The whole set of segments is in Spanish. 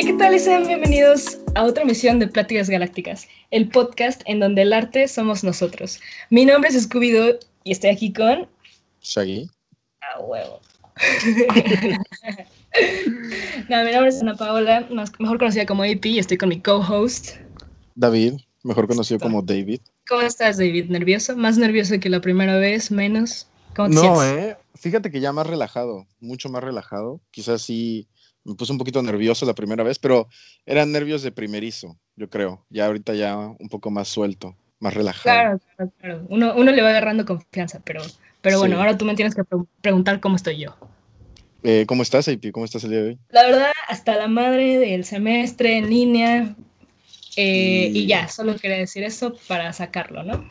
Hey, ¿qué tal? Y sean bienvenidos a otra emisión de Pláticas Galácticas, el podcast en donde el arte somos nosotros. Mi nombre es Scooby-Doo y estoy aquí con... Shaggy. Ah, huevo. no, mi nombre es Ana Paola, mejor conocida como AP, y estoy con mi co-host. David, mejor conocido como David. ¿Cómo estás, David? ¿Nervioso? ¿Más nervioso que la primera vez? ¿Menos? ¿Cómo te no, eh. Fíjate que ya más relajado, mucho más relajado. Quizás sí me puse un poquito nervioso la primera vez, pero eran nervios de primerizo, yo creo. Ya ahorita ya un poco más suelto, más relajado. Claro, claro, claro. Uno, uno le va agarrando confianza, pero, pero bueno, ahora tú me tienes que preguntar cómo estoy yo. Eh, ¿Cómo estás, AP? ¿Cómo estás el día de hoy? La verdad, hasta la madre del semestre en línea. Eh, y... ya, solo quería decir eso para sacarlo, ¿no?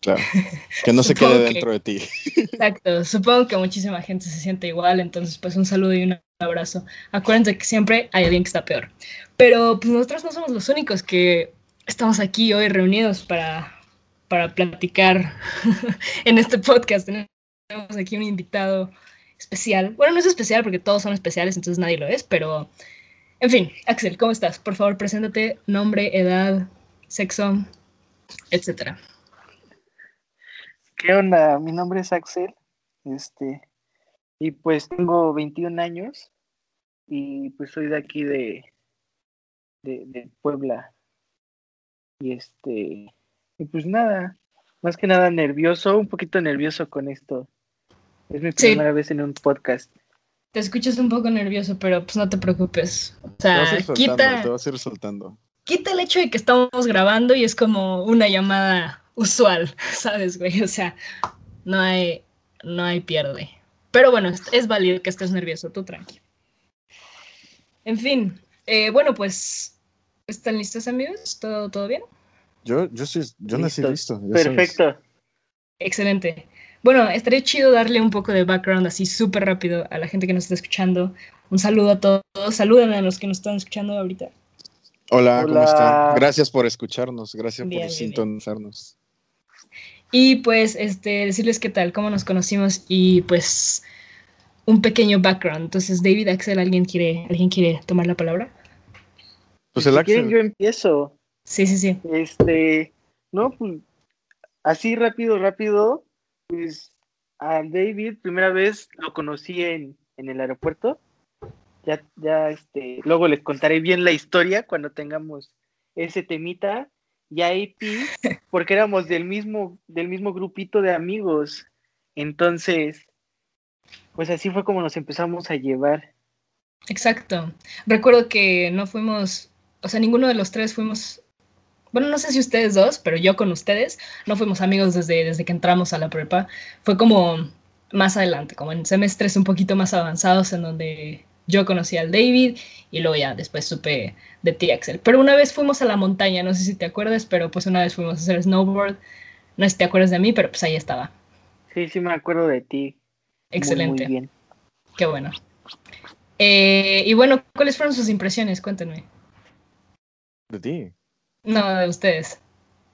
Claro, que no se quede dentro de ti. Exacto, supongo que muchísima gente se siente igual, entonces pues un saludo y un abrazo. Acuérdense que siempre hay alguien que está peor. Pero pues nosotros no somos los únicos que estamos aquí hoy reunidos para, para platicar en este podcast. Tenemos aquí un invitado especial. Bueno, no es especial porque todos son especiales, entonces nadie lo es, pero en fin, Axel, ¿cómo estás? Por favor, preséntate, nombre, edad, sexo, etcétera. ¿Qué onda? Mi nombre es Axel. Este, y pues tengo 21 años y pues soy de aquí de, de, Puebla. Y este, y pues nada, más que nada nervioso, un poquito nervioso con esto. Es mi primera vez en un podcast. Te escuchas un poco nervioso, pero pues no te preocupes. O sea, quita, te vas a ir soltando. Quita el hecho de que estamos grabando y es como una llamada usual, ¿sabes, güey? O sea, no hay, no hay pierde. Pero bueno, es, válido que estés nervioso, tú tranqui. En fin, eh, bueno, pues, ¿están listos amigos? ¿Todo, todo bien? Yo, yo, sí, yo nací listo. Perfecto. Excelente. Bueno, estaría chido darle un poco de background así súper rápido a la gente que nos está escuchando. Un saludo a todos. Saluden a los que nos están escuchando ahorita. Hola, ¿cómo están? Gracias por escucharnos, gracias por sintonizarnos. Y pues este, decirles qué tal, cómo nos conocimos y pues un pequeño background. Entonces, David, Axel, ¿alguien quiere, ¿alguien quiere tomar la palabra? Pues el si Quieren, yo empiezo. Sí, sí, sí. Este, no, pues así rápido, rápido, pues a David, primera vez lo conocí en, en el aeropuerto. Ya, ya, este, luego les contaré bien la historia cuando tengamos ese temita y a AP porque éramos del mismo, del mismo grupito de amigos. Entonces, pues así fue como nos empezamos a llevar. Exacto. Recuerdo que no fuimos, o sea, ninguno de los tres fuimos, bueno, no sé si ustedes dos, pero yo con ustedes no fuimos amigos desde, desde que entramos a la prepa. Fue como más adelante, como en semestres un poquito más avanzados en donde yo conocí al David y luego ya después supe de ti, Axel. Pero una vez fuimos a la montaña, no sé si te acuerdas, pero pues una vez fuimos a hacer snowboard. No sé si te acuerdas de mí, pero pues ahí estaba. Sí, sí me acuerdo de ti. Excelente. Muy, bien. Qué bueno. Eh, y bueno, ¿cuáles fueron sus impresiones? Cuéntenme. ¿De ti? No, de ustedes.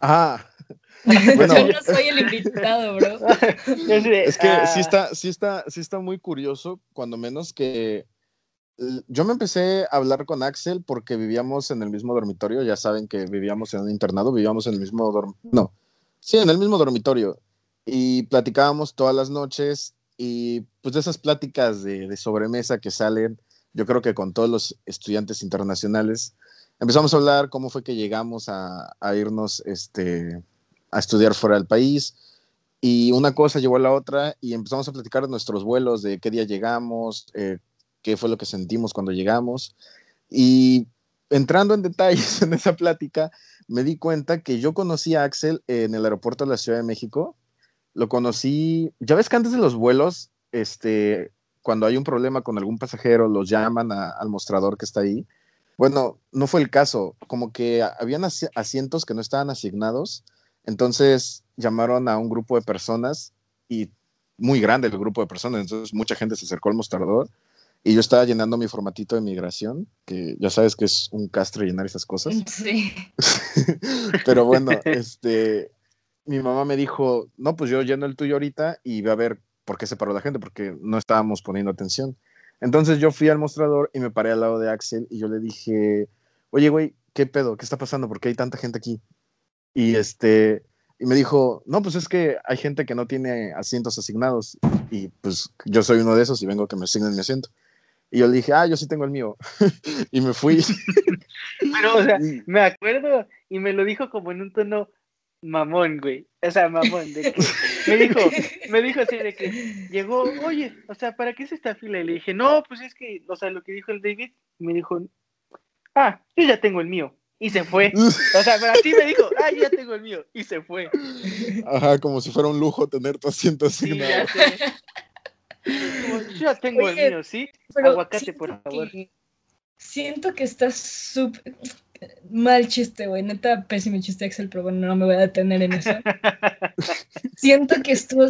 Ah. Bueno. Yo no soy el invitado, bro. es que sí, ah. está, sí, está, sí está muy curioso, cuando menos que yo me empecé a hablar con Axel porque vivíamos en el mismo dormitorio, ya saben que vivíamos en un internado, vivíamos en el mismo dormitorio, no, sí, en el mismo dormitorio, y platicábamos todas las noches, y pues de esas pláticas de, sobremesa que salen, yo creo que con todos los estudiantes internacionales, empezamos a hablar cómo fue que llegamos a, irnos este, a estudiar fuera del país, y una cosa llevó a la otra, y empezamos a platicar de nuestros vuelos, de qué día llegamos, eh, qué fue lo que sentimos cuando llegamos. Y entrando en detalles en esa plática, me di cuenta que yo conocí a Axel en el aeropuerto de la Ciudad de México. Lo conocí, ya ves que antes de los vuelos, este, cuando hay un problema con algún pasajero, los llaman al mostrador que está ahí. Bueno, no fue el caso, como que habían asientos que no estaban asignados, entonces llamaron a un grupo de personas y muy grande el grupo de personas, entonces mucha gente se acercó al mostrador y yo estaba llenando mi formatito de migración, que ya sabes que es un castre llenar esas cosas. Sí. Pero bueno, este, mi mamá me dijo, no, pues yo lleno el tuyo ahorita y ve a ver por qué se paró la gente, porque no estábamos poniendo atención. Entonces yo fui al mostrador y me paré al lado de Axel y yo le dije, oye, güey, ¿qué pedo? ¿Qué está pasando? ¿Por qué hay tanta gente aquí? Y este, y me dijo, no, pues es que hay gente que no tiene asientos asignados y pues yo soy uno de esos y vengo a que me asignen mi asiento. Y yo le dije, ah, yo sí tengo el mío. y me fui. Pero, o sea, me acuerdo y me lo dijo como en un tono mamón, güey. O sea, mamón. De que me dijo, me dijo así de que llegó, oye, o sea, ¿para qué es esta fila? Y le dije, no, pues es que, o sea, lo que dijo el David, me dijo, ah, yo ya tengo el mío. Y se fue. O sea, pero así me dijo, ah, yo ya tengo el mío. Y se fue. Ajá, como si fuera un lujo tener tu asiento asignado. Sí, yo ya tengo el mío, ¿sí? Aguacate, por favor. siento que estás súper Mal chiste, güey. Neta, pésimo chiste, Axel, pero bueno, no me voy a detener en eso. Siento que estuvo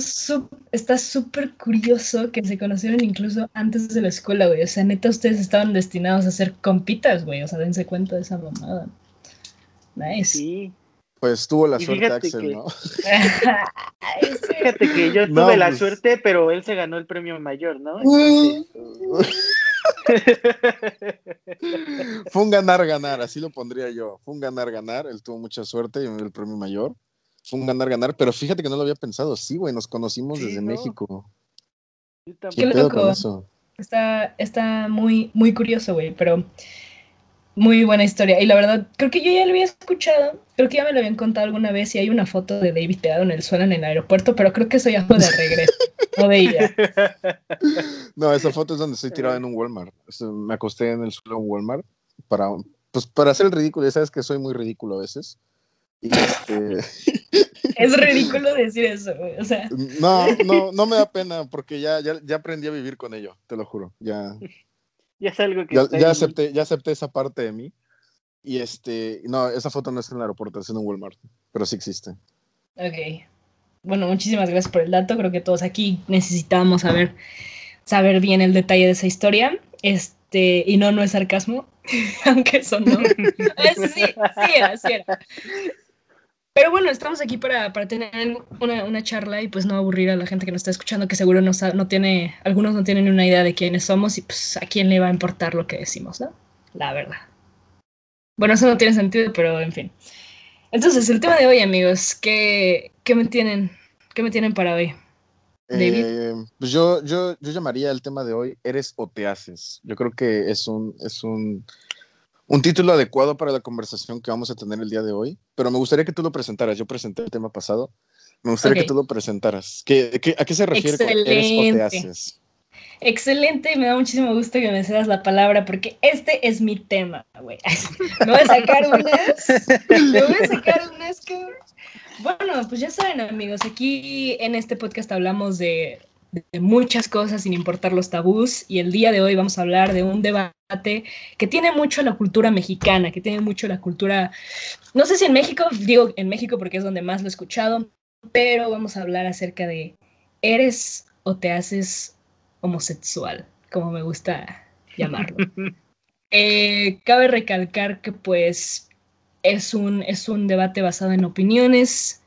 está súper curioso que se conocieron incluso antes de la escuela, güey. O sea, neta, ustedes estaban destinados a ser compitas, güey. O sea, dense cuenta de esa mamada. Nice. Sí. Pues tuvo la suerte, Axel, ¿no? fíjate que yo tuve la pues suerte, pero él se ganó el premio mayor, ¿no? Fue un ganar-ganar, así lo pondría yo. Fue un ganar-ganar, él tuvo mucha suerte y el premio mayor. Fue un ganar-ganar, pero fíjate que no lo había pensado. Sí, güey, nos conocimos desde México. Qué loco. Está, está muy, muy curioso, güey, pero muy buena historia. Y la verdad, creo que yo ya lo había escuchado. Creo que ya me lo habían contado alguna vez y hay una foto de David tirado en el suelo en el aeropuerto, pero creo que eso ya fue de regreso. no de ella. No, esa foto es donde estoy tirado en un Walmart. Me acosté en el suelo en un Walmart para, pues, para hacer el ridículo. Ya sabes que soy muy ridículo a veces. Este es ridículo decir eso, O sea. No, no, no me da pena porque ya, ya, ya aprendí a vivir con ello, te lo juro. Ya, ya es algo que. Ya, acepté, ya acepté esa parte de mí. Y este, no, esa foto no es en el aeropuerto, es en un Walmart, pero sí existe. Ok. Bueno, muchísimas gracias por el dato. Creo que todos aquí necesitamos saber, saber bien el detalle de esa historia. Este, y no, no es sarcasmo, aunque eso no. sí, sí era, sí era. Pero bueno, estamos aquí para, para tener una, una, charla y pues no aburrir a la gente que nos está escuchando, que seguro no, no tiene, algunos no tienen una idea de quiénes somos y pues a quién le va a importar lo que decimos, ¿no? La verdad. Bueno, eso no tiene sentido, pero en fin. Entonces, el tema de hoy, amigos, ¿qué, qué me, tienen, qué me tienen para hoy? David. Eh, pues yo, yo, yo llamaría el tema de hoy Eres o te haces. Yo creo que es un, es un un título adecuado para la conversación que vamos a tener el día de hoy, pero me gustaría que tú lo presentaras. Yo presenté el tema pasado. Me gustaría que tú lo presentaras. ¿Qué, a qué se refiere con eres o te haces? Excelente, me da muchísimo gusto que me cedas la palabra porque este es mi tema, güey. Me voy a sacar unas. Me voy a sacar unas. Bueno, pues ya saben, amigos, aquí en este podcast hablamos de de muchas cosas sin importar los tabús y el día de hoy vamos a hablar de un debate que tiene mucho la cultura mexicana, que tiene mucho la cultura, no sé si en México, digo en México porque es donde más lo he escuchado, pero vamos a hablar acerca de ¿eres o te haces homosexual? Como me gusta llamarlo. Eh, cabe recalcar que pues es un, es un debate basado en opiniones,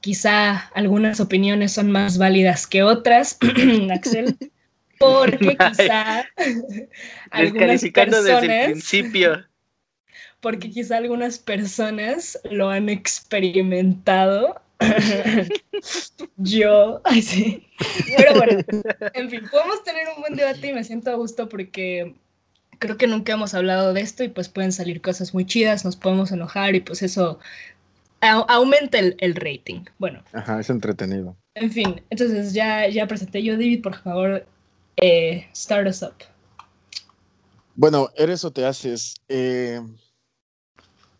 quizá algunas opiniones son más válidas que otras, Axel, porque quizá algunas personas, desde el principio. Porque quizá algunas personas lo han experimentado. Yo, ay sí. Pero bueno, en fin, podemos tener un buen debate y me siento a gusto porque creo que nunca hemos hablado de esto y pues pueden salir cosas muy chidas, nos podemos enojar y pues eso aumenta el, rating. Bueno. Ajá, es entretenido. En fin, entonces ya, ya presenté yo, David, por favor, eh, start us up. Bueno, eres o te haces. Eh,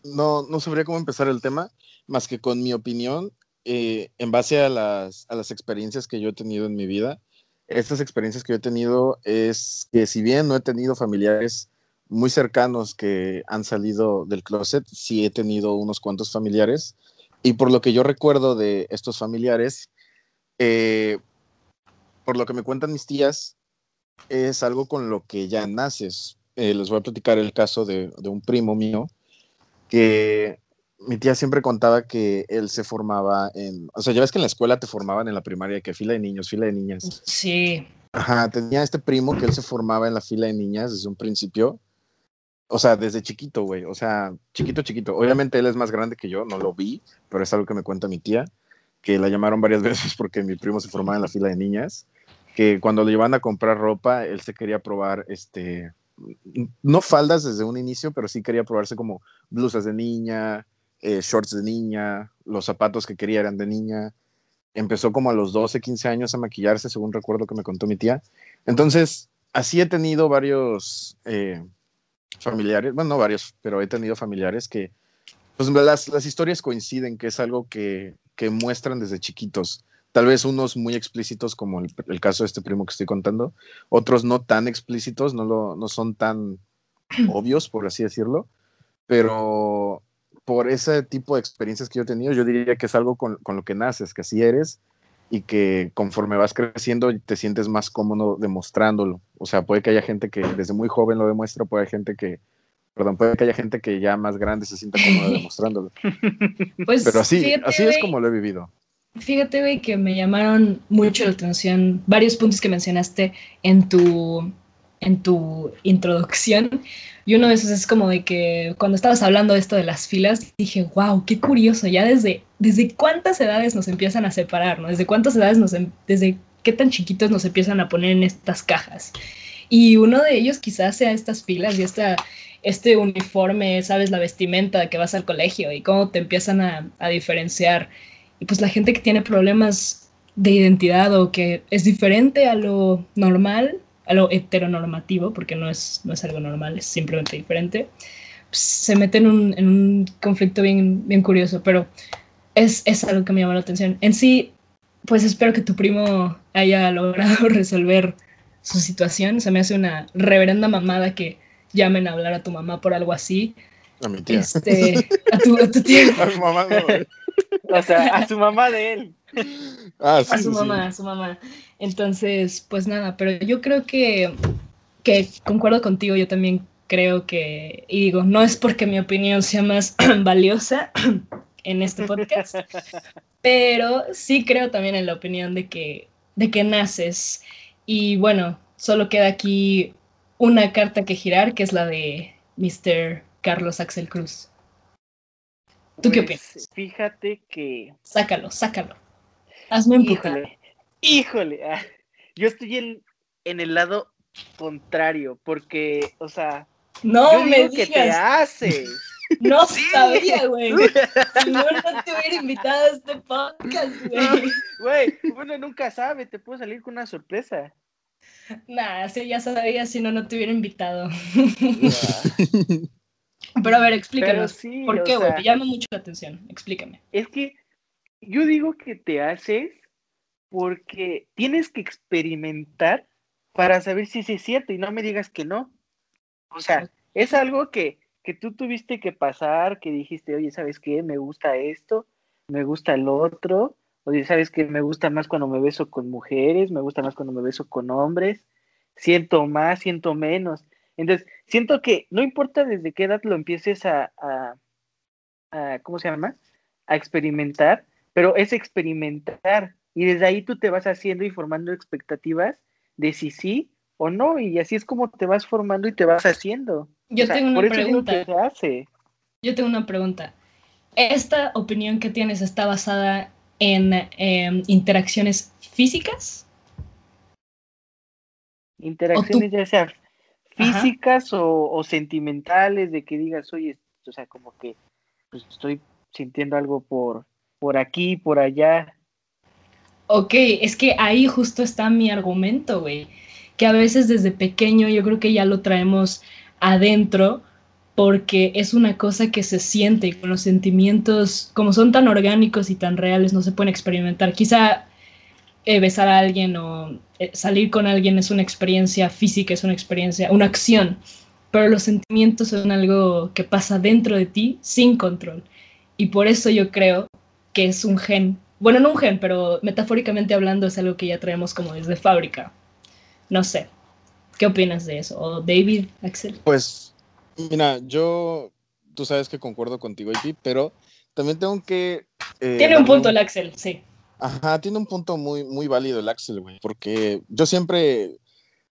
no, no sabría cómo empezar el tema, más que con mi opinión, eh, en base a las, a las experiencias que yo he tenido en mi vida. Estas experiencias que yo he tenido es que si bien no he tenido familiares muy cercanos que han salido del closet, sí he tenido unos cuantos familiares. Y por lo que yo recuerdo de estos familiares, eh, por lo que me cuentan mis tías, es algo con lo que ya naces. Eh, les voy a platicar el caso de, de, un primo mío, que mi tía siempre contaba que él se formaba en, o sea, ya ves que en la escuela te formaban en la primaria, que fila de niños, fila de niñas. Sí. Ajá, tenía este primo que él se formaba en la fila de niñas desde un principio. O sea, desde chiquito, güey. O sea, chiquito, chiquito. Obviamente él es más grande que yo, no lo vi, pero es algo que me cuenta mi tía, que la llamaron varias veces porque mi primo se formaba en la fila de niñas, que cuando le llevaban a comprar ropa, él se quería probar, este, no faldas desde un inicio, pero sí quería probarse como blusas de niña, eh, shorts de niña, los zapatos que quería eran de niña. Empezó como a los 12, 15 años a maquillarse, según recuerdo que me contó mi tía. Entonces, así he tenido varios eh, familiares, bueno, no varios, pero he tenido familiares que, pues las, las historias coinciden, que es algo que, que, muestran desde chiquitos. Tal vez unos muy explícitos, como el, el, caso de este primo que estoy contando, otros no tan explícitos, no, lo, no son tan obvios, por así decirlo, pero por ese tipo de experiencias que yo he tenido, yo diría que es algo con, con, lo que naces, que así eres y que conforme vas creciendo te sientes más cómodo demostrándolo. O sea, puede que haya gente que desde muy joven lo demuestra, puede haber gente que, perdón, puede que haya gente que ya más grande se sienta cómodo demostrándolo. Pues, Pero así, fíjate, así es como lo he vivido. Fíjate, güey, que me llamaron mucho la atención varios puntos que mencionaste en tu, en tu introducción. Y uno de esos es como de que cuando estabas hablando de esto de las filas, dije, wow, qué curioso, ya desde, desde cuántas edades nos empiezan a separar, ¿no? Desde cuántas edades nos, em, desde qué tan chiquitos nos empiezan a poner en estas cajas. Y uno de ellos quizás sea estas filas y esta, este uniforme, sabes, la vestimenta que vas al colegio y cómo te empiezan a, a diferenciar. Y pues la gente que tiene problemas de identidad o que es diferente a lo normal, a lo heteronormativo, porque no es, no es algo normal, es simplemente diferente, pues, se mete en un, en un, conflicto bien, bien curioso, pero es, es algo que me llama la atención. En sí, pues espero que tu primo haya logrado resolver su situación. Se me hace una reverenda mamada que llamen a hablar a tu mamá por algo así. A mi tía. Este, a, tu, a tu tía. a su mamá no. O sea, a su mamá de él. Ah, sí, a su sí. mamá, a su mamá. Entonces, pues nada, pero yo creo que, que concuerdo contigo, yo también creo que, y digo, no es porque mi opinión sea más valiosa en este podcast, pero sí creo también en la opinión de que, de que naces. Y bueno, solo queda aquí una carta que girar, que es la de Mr. Carlos Axel Cruz. ¿Tú qué Pues, opinas? Fíjate que. Sácalo, sácalo. Hazme empujar. Híjole, híjole. ah, Yo estoy en, en el lado contrario, porque, o sea, No yo me digo que te digas. haces. No Sí. sabía, güey. Si no, no te hubiera invitado a este podcast, güey. Güey, uno nunca sabe, te puede salir con una sorpresa. Nah, sí, ya sabía, si no, no te hubiera invitado. Pero a ver, explícanos. Sí, ¿Por qué, güey? sea- Me llama mucho la atención. Explícame. Es que yo digo que te haces porque tienes que experimentar para saber si sí es cierto y no me digas que no. O sea, es algo que, que tú tuviste que pasar, que dijiste, oye, ¿sabes qué? Me gusta esto, me gusta el otro. Oye, ¿sabes qué? Me gusta más cuando me beso con mujeres, me gusta más cuando me beso con hombres. Siento más, siento menos. Entonces, siento que no importa desde qué edad lo empieces a, a, a ¿cómo se llama? A experimentar, pero es experimentar. Y desde ahí tú te vas haciendo y formando expectativas de si sí o no. Y así es como te vas formando y te vas haciendo. Yo O sea, tengo una pregunta. hace. Yo tengo una pregunta. ¿Esta opinión que tienes está basada en em, interacciones físicas? Interacciones ya sea físicas o, o sentimentales, de que digas, oye, o sea, como que pues, estoy sintiendo algo por, por aquí, por allá. Ok, es que ahí justo está mi argumento, güey. Que a veces desde pequeño yo creo que ya lo traemos adentro porque es una cosa que se siente y con los sentimientos, como son tan orgánicos y tan reales, no se pueden experimentar. Quizá eh, besar a alguien o eh, salir con alguien es una experiencia física, es una experiencia, una acción, pero los sentimientos son algo que pasa dentro de ti sin control. Y por eso yo creo que es un gen, bueno, no un gen, pero metafóricamente hablando es algo que ya traemos como desde fábrica. No sé, ¿qué opinas de eso? ¿O David, Axel? Pues, mira, yo, tú sabes que concuerdo contigo, IP, pero también tengo que... eh, Tiene un punto el Axel, sí. Ajá, tiene un punto muy, muy válido el Axel, güey, porque yo siempre,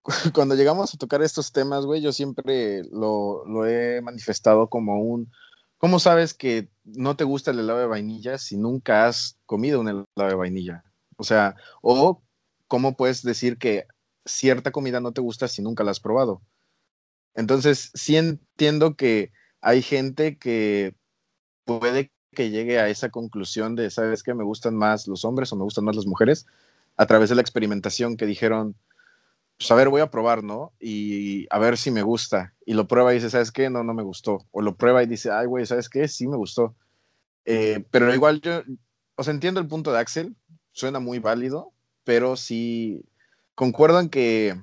cuando llegamos a tocar estos temas, güey, yo siempre lo, lo he manifestado como un, ¿cómo sabes que no te gusta el helado de vainilla si nunca has comido un helado de vainilla? O sea, o cómo puedes decir que cierta comida no te gusta si nunca la has probado. Entonces, sí entiendo que hay gente que puede que llegue a esa conclusión de, ¿sabes qué? Me gustan más los hombres o me gustan más las mujeres a través de la experimentación que dijeron, pues a ver, voy a probar, ¿no? Y a ver si me gusta. Y lo prueba y dice, ¿sabes qué? No, no me gustó. O lo prueba y dice, ay, güey, ¿sabes qué? Sí me gustó. Eh, pero igual yo, o sea, entiendo el punto de Axel, suena muy válido, pero sí concuerdo en que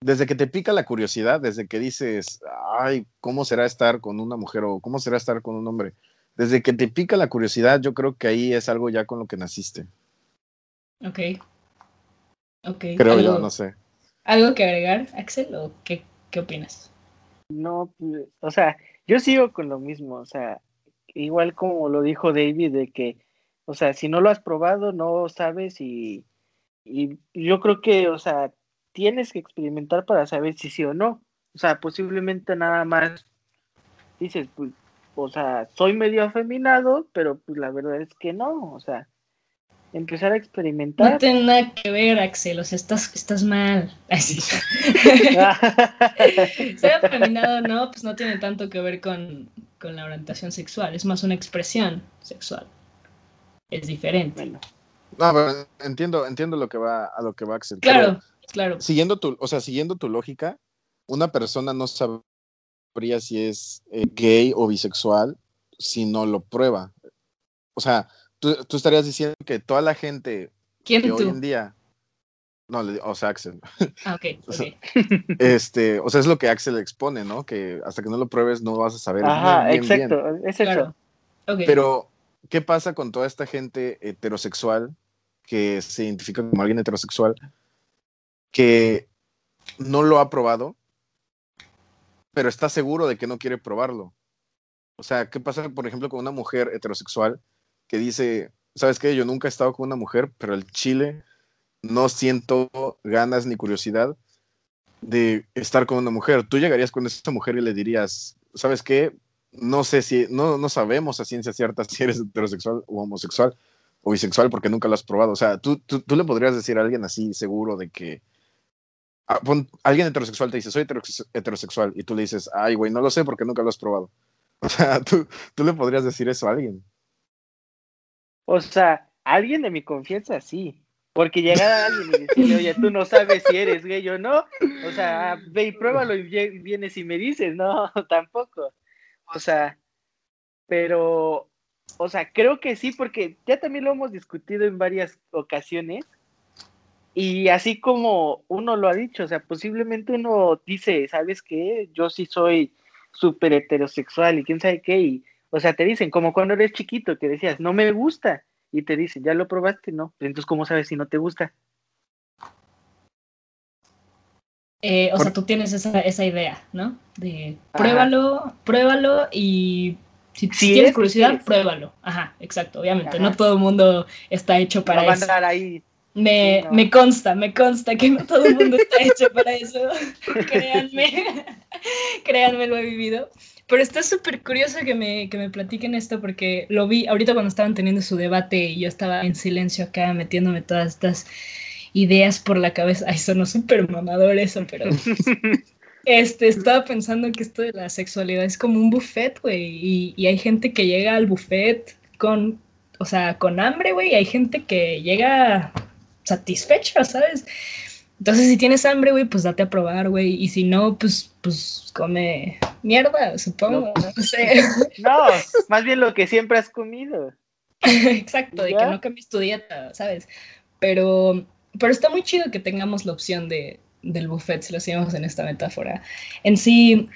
desde que te pica la curiosidad, desde que dices, ay, ¿cómo será estar con una mujer o cómo será estar con un hombre? Desde que te pica la curiosidad, yo creo que ahí es algo ya con lo que naciste. Ok. Ok. Creo yo, no sé. ¿Algo que agregar, Axel, o qué, qué opinas? No, pues, o sea, yo sigo con lo mismo, o sea, igual como lo dijo David, de que, o sea, si no lo has probado, no sabes y, y yo creo que, o sea, tienes que experimentar para saber si sí o no. O sea, posiblemente nada más dices, pues, o sea, soy medio afeminado, pero pues la verdad es que no, o sea, empezar a experimentar. No tiene nada que ver, Axel, o sea, estás, estás mal. Así. Ser afeminado no, pues no tiene tanto que ver con, con, la orientación sexual, es más una expresión sexual. Es diferente. No, pero entiendo, entiendo lo que va, a lo que va Axel. Claro, claro. Siguiendo tu, o sea, siguiendo tu lógica, una persona no sabría si es eh, gay o bisexual si no lo prueba. O sea, tú, tú estarías diciendo que toda la gente ¿Quién que tú? hoy en día. No, o sea, Axel. Ah, ok. okay. Este, o sea, es lo que Axel expone, ¿no? Que hasta que no lo pruebes no vas a saber. Ajá, bien, bien, exacto, bien. es eso. Claro. Okay. Pero, ¿qué pasa con toda esta gente heterosexual que se identifica como alguien heterosexual que no lo ha probado, pero está seguro de que no quiere probarlo? O sea, ¿qué pasa, por ejemplo, con una mujer heterosexual que dice, ¿sabes qué? Yo nunca he estado con una mujer, pero el chile no siento ganas ni curiosidad de estar con una mujer. Tú llegarías con esa mujer y le dirías, ¿sabes qué? No sé si, no, no sabemos a ciencia cierta si eres heterosexual o homosexual o bisexual porque nunca lo has probado. O sea, tú, tú, tú le podrías decir a alguien así seguro de que a, pon, alguien heterosexual te dice, soy heterosexual, y tú le dices, ay, güey, no lo sé porque nunca lo has probado. O sea, tú, tú le podrías decir eso a alguien. O sea, alguien de mi confianza, sí. Porque llegar a alguien y decirle, oye, tú no sabes si eres gay o no. O sea, ve y pruébalo y vienes y me dices, no, tampoco. O sea, pero, o sea, creo que sí, porque ya también lo hemos discutido en varias ocasiones. Y así como uno lo ha dicho, o sea, posiblemente uno dice, ¿sabes qué? Yo sí soy súper heterosexual y quién sabe qué. Y, o sea, te dicen, como cuando eres chiquito, que decías, no me gusta y te dicen, ¿ya lo probaste? No. Entonces, ¿cómo sabes si no te gusta? Eh, o Por... sea, tú tienes esa, esa idea, ¿no? De pruébalo, Ajá. pruébalo y si, si tienes curiosidad, pruébalo. Ajá, exacto, obviamente. Ajá. No todo el mundo está hecho para no eso. Ahí. Me, Sí, no. me consta, me consta que no todo el mundo está hecho para eso. Créanme, créanme, lo he vivido. Pero está súper curioso que me, que me platiquen esto porque lo vi ahorita cuando estaban teniendo su debate y yo estaba en silencio acá metiéndome todas estas ideas por la cabeza. Ay, sonó súper mamador eso, pero este, estaba pensando que esto de la sexualidad es como un buffet, güey. Y, y hay gente que llega al buffet con, o sea, con hambre, güey. Y hay gente que llega satisfecha, ¿sabes? Entonces, si tienes hambre, güey, pues date a probar, güey. Y si no, pues, pues come mierda, supongo. No, no sé. No, más bien lo que siempre has comido. Exacto, de que no cambies tu dieta, ¿sabes? Pero, pero está muy chido que tengamos la opción de, del buffet, si lo hacemos en esta metáfora. En sí,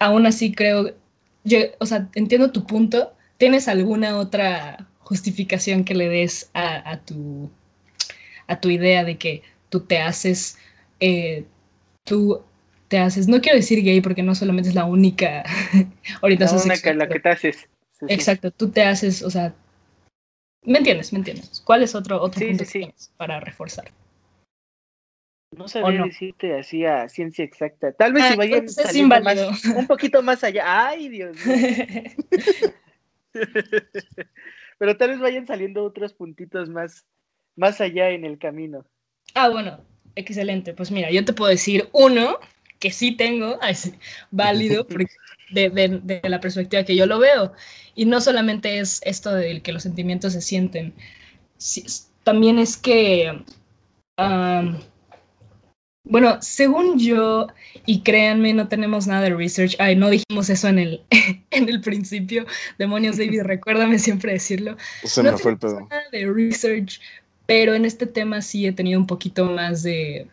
aún así creo, yo, o sea, entiendo tu punto. ¿Tienes alguna otra justificación que le des a, a tu, a tu idea de que tú te haces, eh, tú te haces, no quiero decir gay porque no solamente es la única orientación la única la que te haces. Sí, exacto, sí. tú te haces, o sea, ¿Me entiendes? ¿Me entiendes? ¿Cuál es otro, otro punto para reforzar? No sabría decirte así a ciencia exacta. Tal vez si ah, vayan saliendo más, un poquito más allá. Ay, Dios Pero tal vez vayan saliendo otros puntitos más, más allá en el camino. Ah, bueno, excelente. Pues mira, yo te puedo decir uno que sí tengo, es válido de, de, la perspectiva que yo lo veo. Y no solamente es esto de que los sentimientos se sienten, también es que, bueno, según yo, y créanme, no tenemos nada de research, ay, no dijimos eso en el, en el principio, demonios David, recuérdame siempre decirlo. Se me fue el pedo. Nada de research, pero en este tema sí he tenido un poquito más de,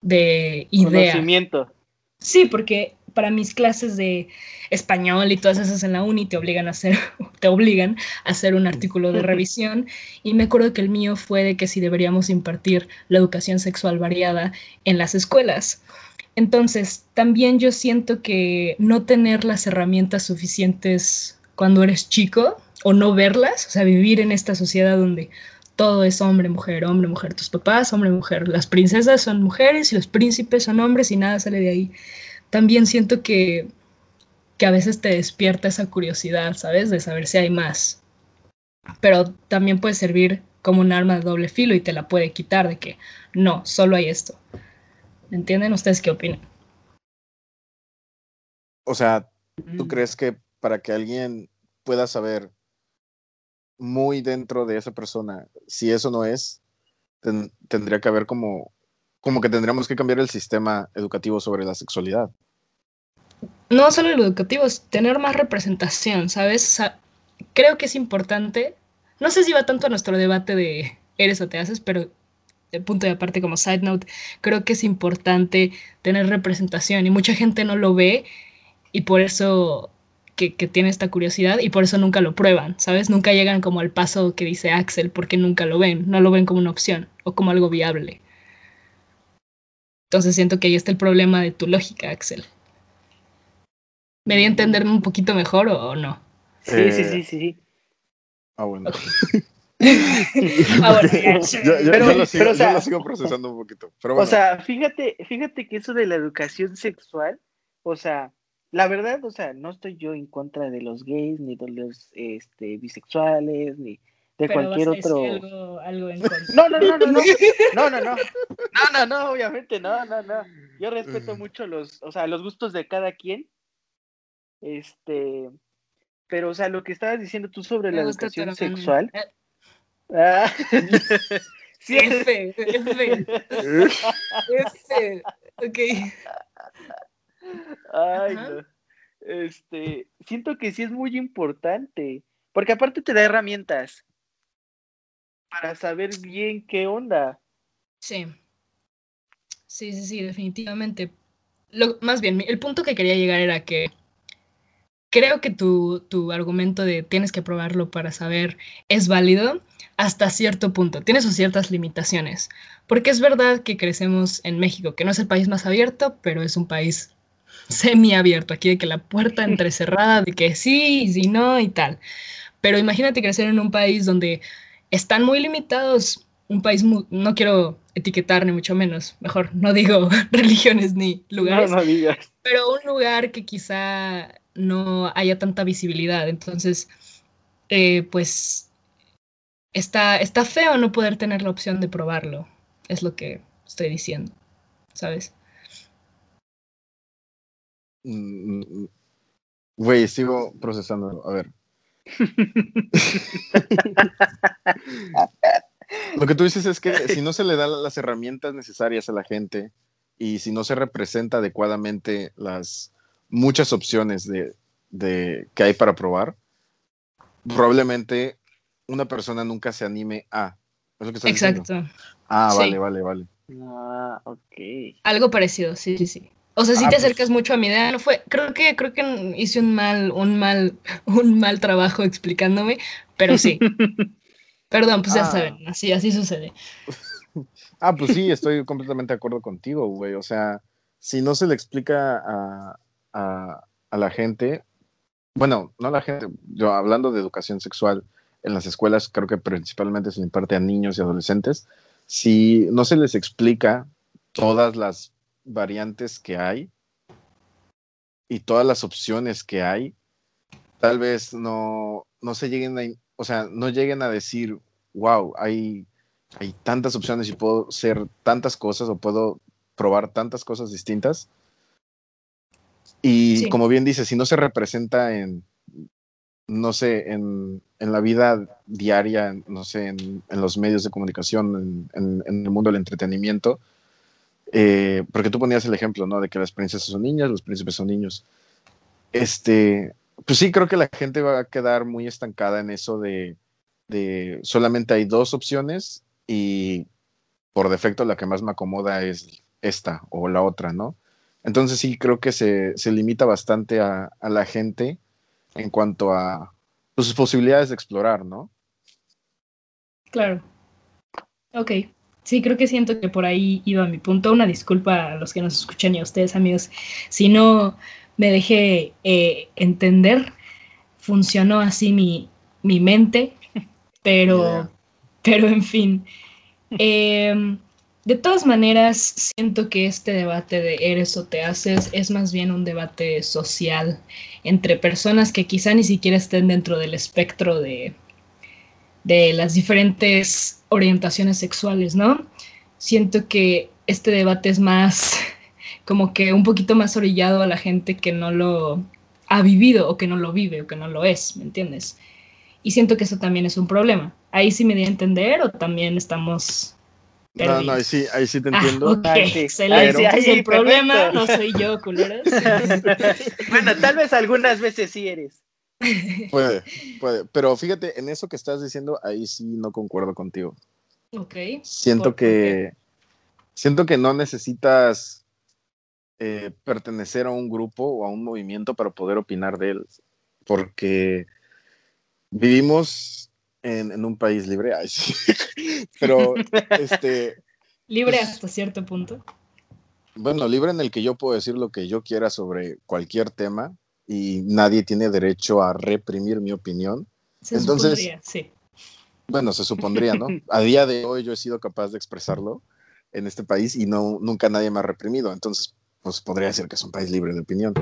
de idea. Conocimiento. Sí, porque para mis clases de español y todas esas en la uni te obligan a hacer, te obligan a hacer un artículo de revisión. Y me acuerdo que el mío fue de que si deberíamos impartir la educación sexual variada en las escuelas. Entonces, también yo siento que no tener las herramientas suficientes cuando eres chico o no verlas, o sea, vivir en esta sociedad donde todo es hombre, mujer, hombre, mujer, tus papás, hombre, mujer, las princesas son mujeres y los príncipes son hombres y nada sale de ahí también siento que, que a veces te despierta esa curiosidad, ¿sabes? De saber si hay más. Pero también puede servir como un arma de doble filo y te la puede quitar de que no, solo hay esto. ¿Entienden? ¿Ustedes qué opinan? O sea, ¿tú mm. crees que para que alguien pueda saber muy dentro de esa persona si eso no es, tendría que haber como como que tendríamos que cambiar el sistema educativo sobre la sexualidad. No solo el educativo, es tener más representación, ¿sabes? creo que es importante, no sé si va tanto a nuestro debate de eres o te haces, pero de punto de aparte como side note, creo que es importante tener representación y mucha gente no lo ve y por eso que, que, tiene esta curiosidad y por eso nunca lo prueban, ¿sabes? Nunca llegan como al paso que dice Axel porque nunca lo ven, no lo ven como una opción o como algo viable. Entonces siento que ahí está el problema de tu lógica, Axel. ¿Me di a entenderme un poquito mejor o, no? Sí, sí, sí, sí. Ah, bueno. ah, bueno yo, lo sigo, procesando un poquito. O sea, fíjate, fíjate que eso de la educación sexual, o sea, la verdad, o sea, no estoy yo en contra de los gays, ni de los este, bisexuales, ni de cualquier otro. Algo, en contra. No, no, no, no, no. No, no, no. No, no, no, obviamente, no, no, no. Yo respeto mucho los, o sea, los gustos de cada quien. Este, pero, o sea, lo que estabas diciendo tú sobre la educación sexual. Eh. Ah, sí, F, F. F. Ok. Ay, no. Este, siento que sí es muy importante, porque aparte te da herramientas para saber bien qué onda. Sí. Sí, sí, sí, definitivamente. Lo, más bien, el punto que quería llegar era que creo que tu, tu, argumento de tienes que probarlo para saber es válido hasta cierto punto. Tiene sus ciertas limitaciones. Porque es verdad que crecemos en México, que no es el país más abierto, pero es un país semiabierto. Aquí de que la puerta entrecerrada, de que sí y sí no y tal. Pero imagínate crecer en un país donde están muy limitados. Un país, no quiero etiquetar ni mucho menos, mejor no digo religiones ni lugares, pero un lugar que quizá no haya tanta visibilidad. Entonces, eh, pues está, está feo no poder tener la opción de probarlo, es lo que estoy diciendo, ¿sabes? Mm, mm, mm. Güey, sigo procesando. A ver, Lo que tú dices es que si no se le dan las herramientas necesarias a la gente y si no se representa adecuadamente las muchas opciones de, que hay para probar, probablemente una persona nunca se anime a. Exacto. Ah, vale, vale, vale. Ah, ok. Algo parecido, sí, sí, sí. O sea, si ah, te pues acercas mucho a mi idea, no fue, creo que, creo que hice un mal, un mal, un mal trabajo explicándome, pero sí. Perdón, pues ya ah. saben, así, así sucede. ah, pues sí, estoy completamente de acuerdo contigo, güey. O sea, si no se le explica a, a, a la gente, bueno, no a la gente, yo hablando de educación sexual, en las escuelas, creo que principalmente se imparte a niños y adolescentes, si no se les explica todas las variantes que hay y todas las opciones que hay, tal vez no, no se lleguen a, o sea, no lleguen a decir, wow, hay, hay tantas opciones y puedo ser tantas cosas o puedo probar tantas cosas distintas. Y como bien dice, si no se representa en, no sé, en, la vida diaria, no sé, en, los medios de comunicación, en, el mundo del entretenimiento, eh, porque tú ponías el ejemplo, ¿no? De que las princesas son niñas, los príncipes son niños. Este, pues sí, creo que la gente va a quedar muy estancada en eso de, de solamente hay dos opciones y por defecto la que más me acomoda es esta o la otra, ¿no? Entonces sí creo que se, se limita bastante a, a, la gente en cuanto a pues, sus posibilidades de explorar, ¿no? Claro. Ok. Sí, creo que siento que por ahí iba mi punto. Una disculpa a los que nos escuchan y a ustedes, amigos, si no me dejé eh, entender. Funcionó así mi, mi mente, pero, pero en fin. Em, de todas maneras, siento que este debate de eres o te haces es más bien un debate social entre personas que quizá ni siquiera estén dentro del espectro de, de las diferentes orientaciones sexuales, ¿no? Siento que este debate es más como que un poquito más orillado a la gente que no lo ha vivido o que no lo vive o que no lo es, ¿me entiendes? Y siento que eso también es un problema. Ahí sí me di a entender o también estamos no, no, ahí sí, ahí sí te ah, entiendo. excelente. Ahí el problema no soy yo, culeros. bueno, tal vez algunas veces sí eres. Puede, puede. Pero fíjate, en eso que estás diciendo, ahí sí no concuerdo contigo. Ok. Siento que. Siento que no necesitas eh, pertenecer a un grupo o a un movimiento para poder opinar de él. Porque vivimos en, un país libre, pero este... Libre pues, hasta cierto punto. Bueno, libre en el que yo puedo decir lo que yo quiera sobre cualquier tema y nadie tiene derecho a reprimir mi opinión. Se Entonces, supondría, sí. Bueno, se supondría, ¿no? A día de hoy yo he sido capaz de expresarlo en este país y no, nunca nadie me ha reprimido. Entonces, pues podría decir que es un país libre de opinión.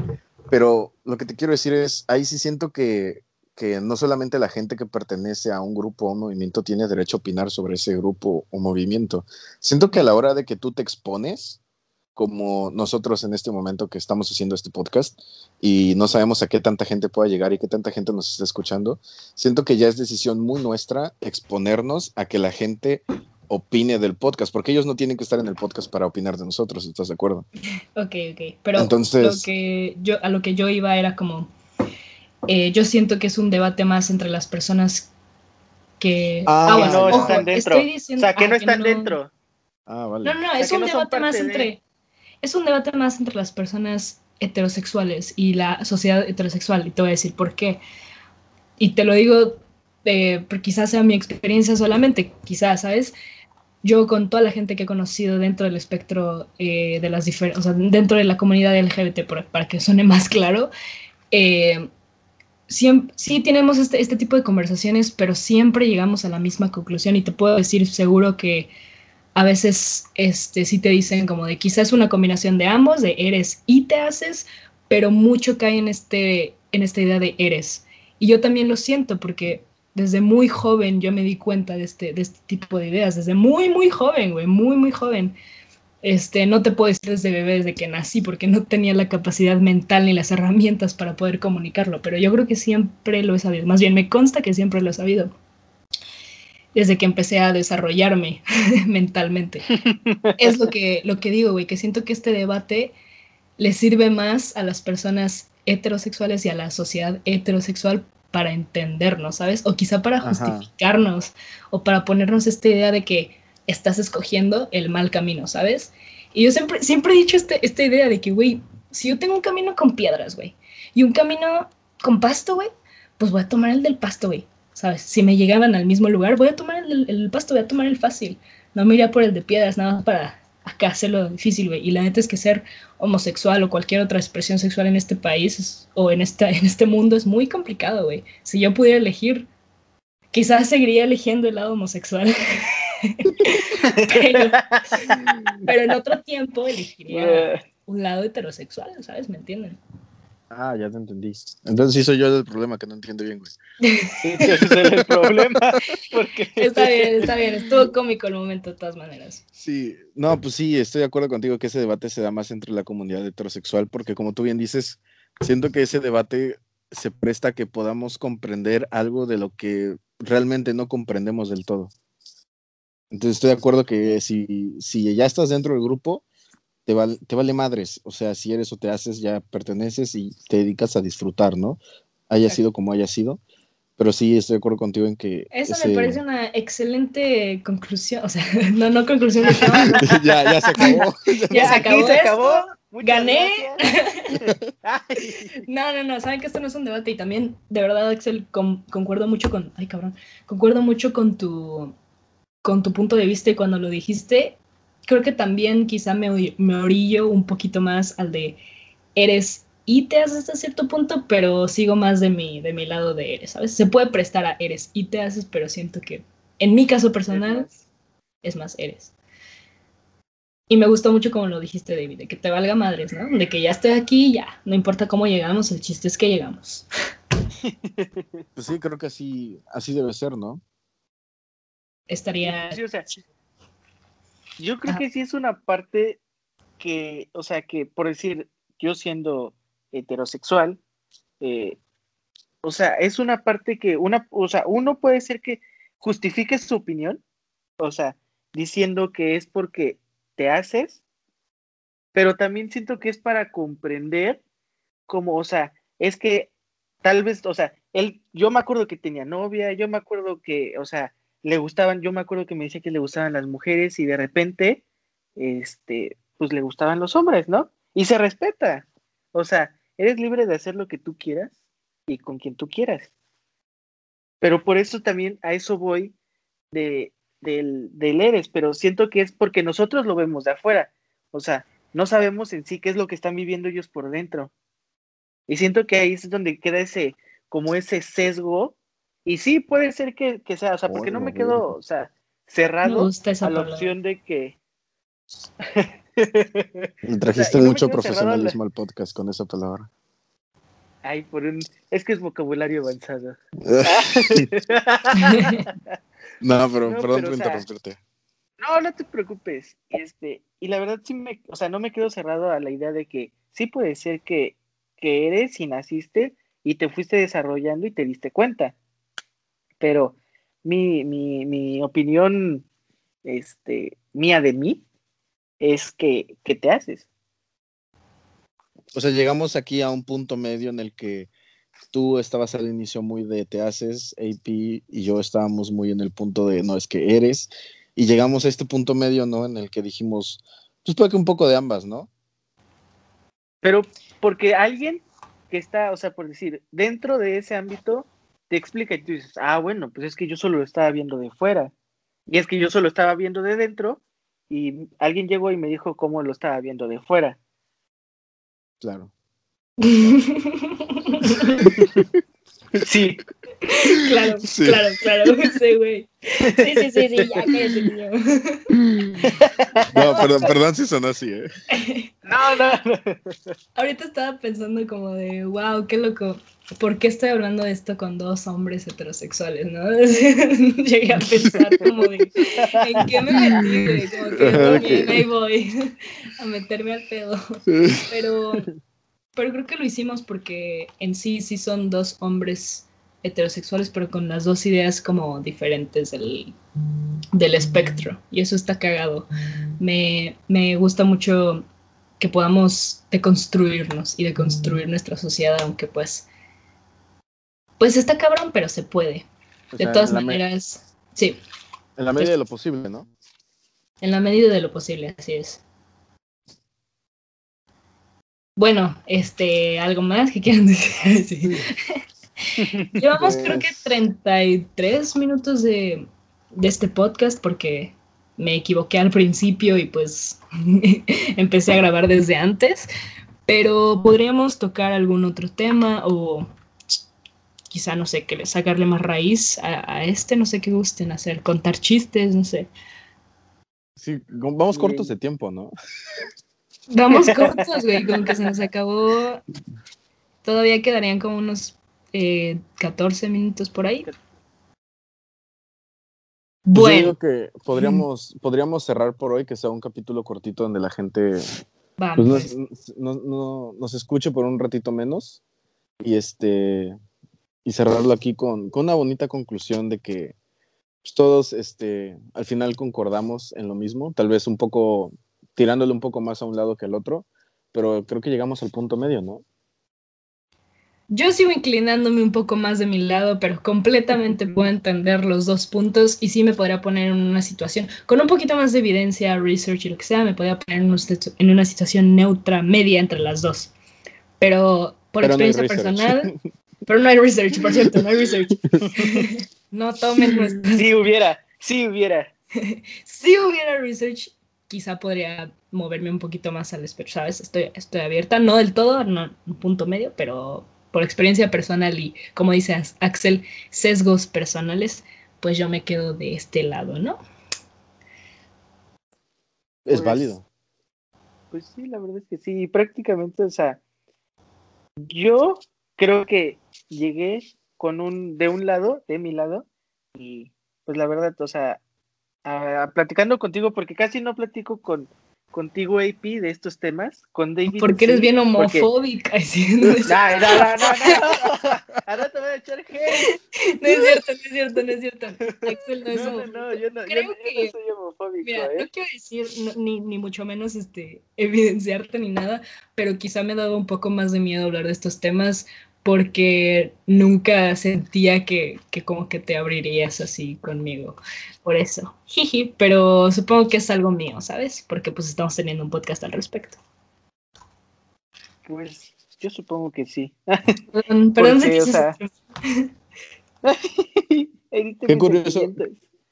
Pero lo que te quiero decir es, ahí sí siento que que no solamente la gente que pertenece a un grupo o un movimiento tiene derecho a opinar sobre ese grupo o movimiento. Siento que a la hora de que tú te expones, como nosotros en este momento que estamos haciendo este podcast y no sabemos a qué tanta gente pueda llegar y qué tanta gente nos está escuchando, siento que ya es decisión muy nuestra exponernos a que la gente opine del podcast, porque ellos no tienen que estar en el podcast para opinar de nosotros, ¿estás de acuerdo? Ok, ok, pero Entonces, lo que yo, a lo que yo iba era como eh, yo siento que es un debate más entre las personas que ah, ah no están dentro. o sea, que no están dentro. Ah, vale. No, no, es un debate más entre es un debate más entre las personas heterosexuales y la sociedad heterosexual y te voy a decir por qué. Y te lo digo eh, quizás sea mi experiencia solamente, quizás, ¿sabes? Yo con toda la gente que he conocido dentro del espectro eh, de las diferentes, o sea, dentro de la comunidad LGBT, para que suene más claro, eh, sí tenemos este, este, tipo de conversaciones, pero siempre llegamos a la misma conclusión y te puedo decir seguro que a veces este, sí te dicen como de quizás una combinación de ambos, de eres y te haces, pero mucho cae en, este, en esta idea de eres. Y yo también lo siento porque desde muy joven yo me di cuenta de este, de este tipo de ideas, desde muy, muy joven, güey, muy, muy joven. Este, no te puedo decir desde bebé, desde que nací, porque no tenía la capacidad mental ni las herramientas para poder comunicarlo, pero yo creo que siempre lo he sabido, más bien me consta que siempre lo he sabido, desde que empecé a desarrollarme mentalmente. es lo que, lo que digo, güey, que siento que este debate le sirve más a las personas heterosexuales y a la sociedad heterosexual para entendernos, ¿sabes? O quizá para justificarnos o para ponernos esta idea de que estás escogiendo el mal camino, ¿sabes? Y yo siempre, siempre he dicho este, esta idea de que, güey, si yo tengo un camino con piedras, güey, y un camino con pasto, güey, pues voy a tomar el del pasto, güey, ¿sabes? Si me llegaban al mismo lugar, voy a tomar el pasto, voy a tomar el fácil. No me iría por el de piedras, nada más para acá hacerlo difícil, güey. Y la neta es que ser homosexual o cualquier otra expresión sexual en este país o en, esta, en este mundo es muy complicado, güey. Si yo pudiera elegir, quizás seguiría eligiendo el lado homosexual. pero, pero, en otro tiempo elegiría un lado heterosexual, ¿sabes? ¿Me entienden? Ah, ya te entendí. Entonces sí soy yo el problema que no entiendo bien, güey. Sí, ese es el problema. Porque... Está bien, está bien. Estuvo cómico el momento de todas maneras. Sí, no, pues sí, estoy de acuerdo contigo que ese debate se da más entre la comunidad heterosexual, porque como tú bien dices, siento que ese debate se presta a que podamos comprender algo de lo que realmente no comprendemos del todo. Entonces estoy de acuerdo que si, si ya estás dentro del grupo, te, te vale madres. O sea, si eres o te haces, ya perteneces y te dedicas a disfrutar, ¿no? Haya sido como haya sido. Pero sí, estoy de acuerdo contigo en que... Eso me parece una excelente conclusión. O sea, no, no conclusión de ya, ya se acabó. ya, se acabó. Se acabó. Gané. no, no, no, saben que esto no es un debate y también, de verdad, Axel, concuerdo mucho con, ay cabrón, concuerdo mucho con tu, con tu punto de vista y cuando lo dijiste, creo que también quizá me, me orillo un poquito más al de eres y te haces hasta cierto punto, pero sigo más de mi, de mi lado de eres, ¿sabes? Se puede prestar a eres y te haces, pero siento que en mi caso personal es más eres. Y me gustó mucho como lo dijiste, David, de que te valga madres, ¿no? De que ya estoy aquí, ya, no importa cómo llegamos, el chiste es que llegamos. Pues sí, creo que así, así debe ser, ¿no? Estaría... yo creo que sí es una parte que, o sea, que por decir, yo siendo heterosexual, eh, o sea, es una parte que una, o sea, uno puede ser que justifique su opinión, o sea, diciendo que es porque te haces, pero también siento que es para comprender como, o sea, es que tal vez, o sea, él, yo me acuerdo que tenía novia, yo me acuerdo que, o sea, le gustaban, yo me acuerdo que me decía que le gustaban las mujeres y de repente, este, pues le gustaban los hombres, ¿no? Y se respeta. O sea, eres libre de hacer lo que tú quieras y con quien tú quieras. Pero por eso también a eso voy de, del, del eres, pero siento que es porque nosotros lo vemos de afuera. O sea, no sabemos en sí qué es lo que están viviendo ellos por dentro. Y siento que ahí es donde queda ese, como ese sesgo. Y sí, puede ser que, sea, o sea, porque no me quedo, o sea, cerrado a la opción de que. trajiste mucho profesionalismo al podcast con esa palabra. Ay, por un... Es que es vocabulario avanzado. no, pero perdón por interrumpirte. No, no te preocupes. Este, y la verdad sí me, o sea, no me quedo cerrado a la idea de que sí puede ser que, que eres y naciste y te fuiste desarrollando y te diste cuenta. Pero mi, mi, mi opinión, este, mía de mí, es que, te haces. O sea, llegamos aquí a un punto medio en el que tú estabas al inicio muy de te haces, AP, y yo estábamos muy en el punto de no, es que eres, y llegamos a este punto medio, ¿no? En el que dijimos, pues puede que un poco de ambas, ¿no? Pero porque alguien que está, o sea, por decir, dentro de ese ámbito, te explica y tú dices, ah, bueno, pues es que yo solo lo estaba viendo de fuera, y es que yo solo estaba viendo de dentro, y alguien llegó y me dijo cómo lo estaba viendo de fuera. Claro. sí. Claro, claro, claro, sí, güey. Sí, sí, sí, sí, ya cállate, niño. No, perdón, perdón si son así, ¿eh? No, no, no. Ahorita estaba pensando como de, wow, qué loco. ¿Por qué estoy hablando de esto con dos hombres heterosexuales, no? Llegué a pensar como de, ¿en qué me metí? Como que ahí voy a meterme al pedo. Pero, pero creo que lo hicimos porque en sí sí son dos hombres heterosexuales, pero con las dos ideas como diferentes del, del espectro. Y eso está cagado. Me, me gusta mucho que podamos deconstruirnos y deconstruir nuestra sociedad, aunque pues, pues está cabrón, pero se puede. de todas maneras, sí. En la medida de lo posible, ¿no? En la medida de lo posible, así es. Bueno, este, algo más que quieran decir. Llevamos creo que 33 minutos de, de este podcast porque me equivoqué al principio y pues empecé a grabar desde antes, pero podríamos tocar algún otro tema o quizá, no sé, que sacarle más raíz a, este, no sé qué gusten hacer, contar chistes, no sé. Sí, vamos cortos de tiempo, ¿no? Vamos cortos, güey, como que se nos acabó. Todavía quedarían como unos 14 eh, minutos por ahí. Bueno. Yo que podríamos, podríamos cerrar por hoy, que sea un capítulo cortito donde la gente pues, pues. nos, escuche por un ratito menos y este y cerrarlo aquí con, con una bonita conclusión de que pues, todos este, al final concordamos en lo mismo, tal vez un poco tirándole un poco más a un lado que al otro, pero creo que llegamos al punto medio, ¿no? Yo sigo inclinándome un poco más de mi lado, pero completamente puedo entender los dos puntos y sí me podría poner en una situación con un poquito más de evidencia, research y lo que sea, me podría poner en una situación neutra, media entre las dos. Pero por experiencia personal, pero no hay research, por cierto, no hay research. no tomen nuestras... Si hubiera, si hubiera. si hubiera research, quizá podría moverme un poquito más al espectro, ¿sabes? Estoy, estoy abierta, no del todo, no un punto medio, pero por experiencia personal y, como dice Axel, sesgos personales, pues yo me quedo de este lado, ¿no? Es pues, válido. Pues sí, la verdad es que sí, prácticamente, o sea, yo creo que llegué con un, de un lado, de mi lado, y pues la verdad, o sea, platicando contigo, porque casi no platico con, contigo, AP, de estos temas, con David. Porque eres bien homofóbica. No, no, no, no, Ahora te voy a echar. No es cierto, no es cierto, no es cierto. Axel no es No, no, yo no soy homofóbico. Mira, ¿eh? no quiero decir, ni, ni mucho menos este, evidenciarte ni nada, pero quizá me ha dado un poco más de miedo hablar de estos temas porque nunca sentía que, que, como que te abrirías así conmigo. Por eso, jiji, pero supongo que es algo mío, ¿sabes? Porque pues estamos teniendo un podcast al respecto. Pues yo supongo que sí. Perdón, perdón o sea... qué curioso,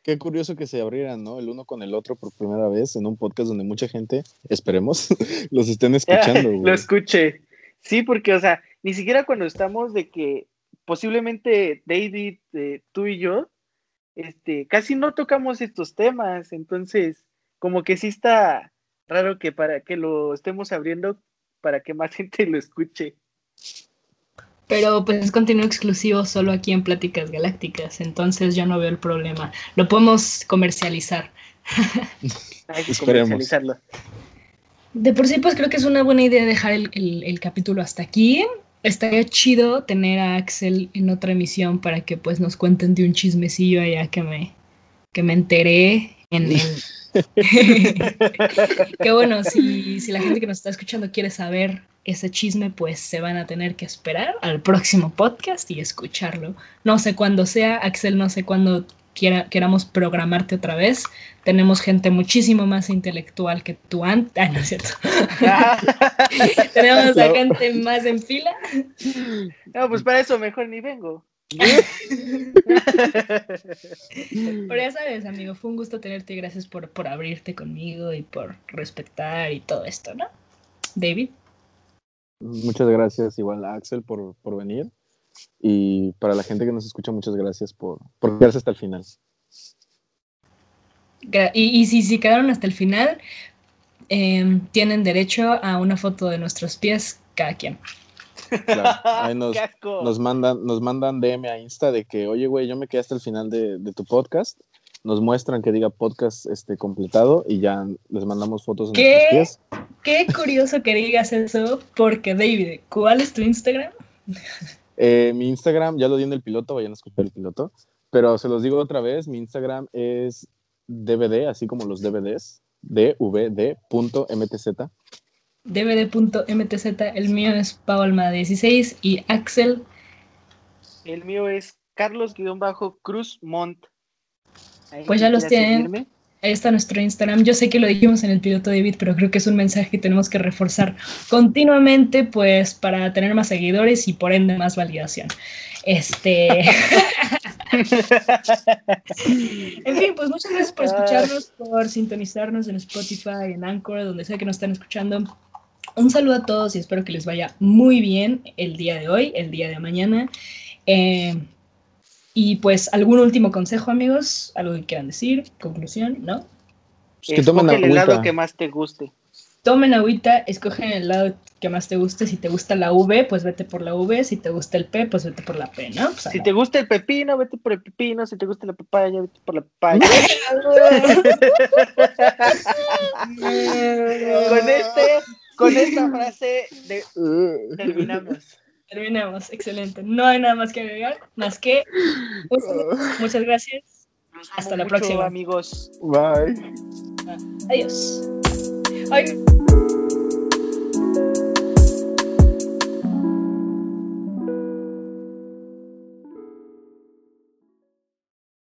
qué curioso que se abrieran, ¿no? El uno con el otro por primera vez en un podcast donde mucha gente, esperemos, los estén escuchando. Lo escuche. Sí, porque, o sea, ni siquiera cuando estamos de que posiblemente David, eh, tú y yo, este, casi no tocamos estos temas, entonces como que sí está raro que para que lo estemos abriendo para que más gente lo escuche. Pero pues es contenido exclusivo solo aquí en Pláticas Galácticas, entonces yo no veo el problema. Lo podemos comercializar. Hay que comercializarlo. De por sí, pues creo que es una buena idea dejar el capítulo hasta aquí estaría chido tener a Axel en otra emisión para que pues nos cuenten de un chismecillo allá que me, que me enteré en el... que bueno, si, si la gente que nos está escuchando quiere saber ese chisme, pues se van a tener que esperar al próximo podcast y escucharlo. No sé cuándo sea, Axel no sé cuándo queramos programarte otra vez. Tenemos gente muchísimo más intelectual que tú antes. Ah, no es cierto. Tenemos a gente más en fila. No, pues para eso mejor ni vengo. Pero ya sabes, amigo, fue un gusto tenerte y gracias por, por abrirte conmigo y por respetar y todo esto, ¿no? David. Muchas gracias igual a Axel por, por venir. Y para la gente que nos escucha, muchas gracias por, por quedarse hasta el final. Y, si, si quedaron hasta el final, em, tienen derecho a una foto de nuestros pies cada quien. ahí nos, nos, mandan, nos mandan DM a Insta de que, oye, güey, yo me quedé hasta el final de, de, tu podcast. Nos muestran que diga podcast este, completado y ya les mandamos fotos de pies. Qué curioso que digas eso, porque David, ¿cuál es tu Instagram? Eh, mi Instagram, ya lo di en el piloto, vayan a escuchar el piloto, pero se los digo otra vez, mi Instagram es DVD, así como los DVDs, dvd.mtz. dvd.mtz, el mío es Paulma16 y Axel. El mío es Carlos-Cruz Mont. Pues ya los tienen. Ahí está nuestro Instagram. Yo sé que lo dijimos en el piloto David, pero creo que es un mensaje que tenemos que reforzar continuamente, pues para tener más seguidores y por ende más validación. Este. en fin, pues muchas gracias por escucharnos, por sintonizarnos en Spotify, en Anchor, donde sea que nos están escuchando. Un saludo a todos y espero que les vaya muy bien el día de hoy, el día de mañana. Eh, y pues, ¿algún último consejo, amigos? ¿Algo que quieran decir? ¿Conclusión? ¿No? Pues que tomen el helado que más te guste. Tomen agüita, escogen el lado que más te guste. Si te gusta la V, pues vete por la V. Si te gusta el P, pues vete por la P, ¿no? Pues si te gusta el pepino, vete por el pepino. Si te gusta la papaya, vete por la papaya. con este, con esta frase terminamos. Terminamos, excelente. No hay nada más que agregar, más que muchas gracias. Hasta la próxima, amigos. Bye. Adiós. Ay.